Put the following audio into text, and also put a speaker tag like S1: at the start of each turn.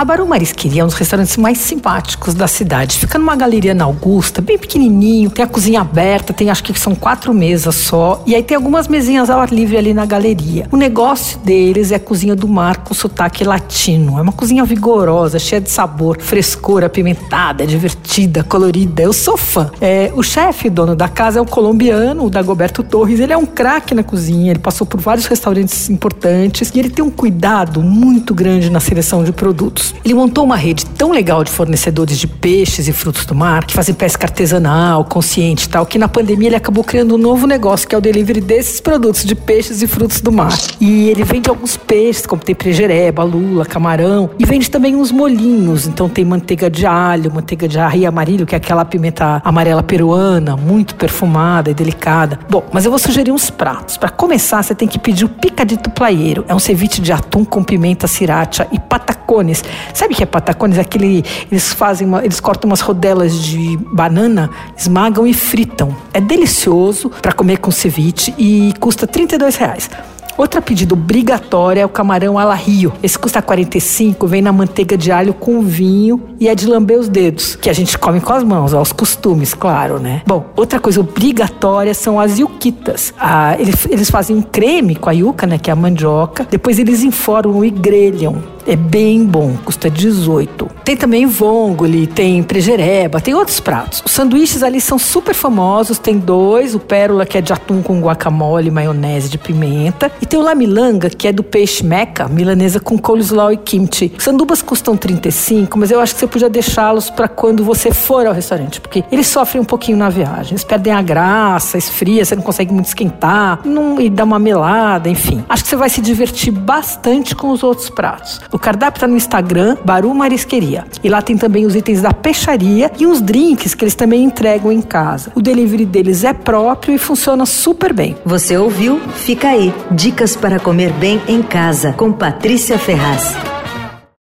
S1: A Barão Marisqueria é um dos restaurantes mais simpáticos da cidade. Fica numa galeria na Augusta, bem pequenininho, tem a cozinha aberta, tem acho que são quatro mesas só, e aí tem algumas mesinhas ao ar livre ali na galeria. O negócio deles é a cozinha do mar com sotaque latino. É uma cozinha vigorosa, cheia de sabor, frescor, apimentada, divertida, colorida. Eu sou fã. É, o chefe, dono da casa, é um colombiano, o Dagoberto Torres. Ele é um craque na cozinha, ele passou por vários restaurantes importantes e ele tem um cuidado muito grande na seleção de produtos. Ele montou uma rede tão legal de fornecedores de peixes e frutos do mar, que fazem pesca artesanal, consciente e tal, que na pandemia ele acabou criando um novo negócio, que é o delivery desses produtos de peixes e frutos do mar. E ele vende alguns peixes, como tem prejereba, lula, camarão, e vende também uns molhinhos. Então tem manteiga de alho, manteiga de arria amarillo, que é aquela pimenta amarela peruana, muito perfumada e delicada. Bom, mas eu vou sugerir uns pratos. Para começar, você tem que pedir o picadito plaieiro. É um ceviche de atum com pimenta sriracha e patacones. Sabe o que é patacones? Aquele eles fazem, uma, eles cortam umas rodelas de banana, esmagam e fritam. É delicioso para comer com ceviche e custa 32 reais. Outra pedida obrigatória é o camarão ala rio. Esse custa 45, vem na manteiga de alho com vinho e é de lamber os dedos, que a gente come com as mãos, aos costumes, claro, né? Bom, outra coisa obrigatória são as yuquitas. Ah, eles, eles fazem um creme com a yuca, né, que é a mandioca, depois eles enforam e grelham. É bem bom, custa 18. Tem também vongole, tem prejereba, tem outros pratos. Os sanduíches ali são super famosos, tem dois, o pérola que é de atum com guacamole, maionese de pimenta, e tem o lamilanga que é do peixe meca, milanesa com coleslaw e kimchi. Sandubas custam 35, mas eu acho que você podia deixá-los para quando você for ao restaurante, porque eles sofrem um pouquinho na viagem, eles perdem a graça, esfria, você não consegue muito esquentar, não, e dá uma melada, enfim. Acho que você vai se divertir bastante com os outros pratos. O cardápio está no Instagram, Baru Marisqueria. E lá tem também os itens da peixaria e uns drinks que eles também entregam em casa. O delivery deles é próprio e funciona super bem.
S2: Você ouviu? Fica aí. Dicas para comer bem em casa com Patrícia Ferraz.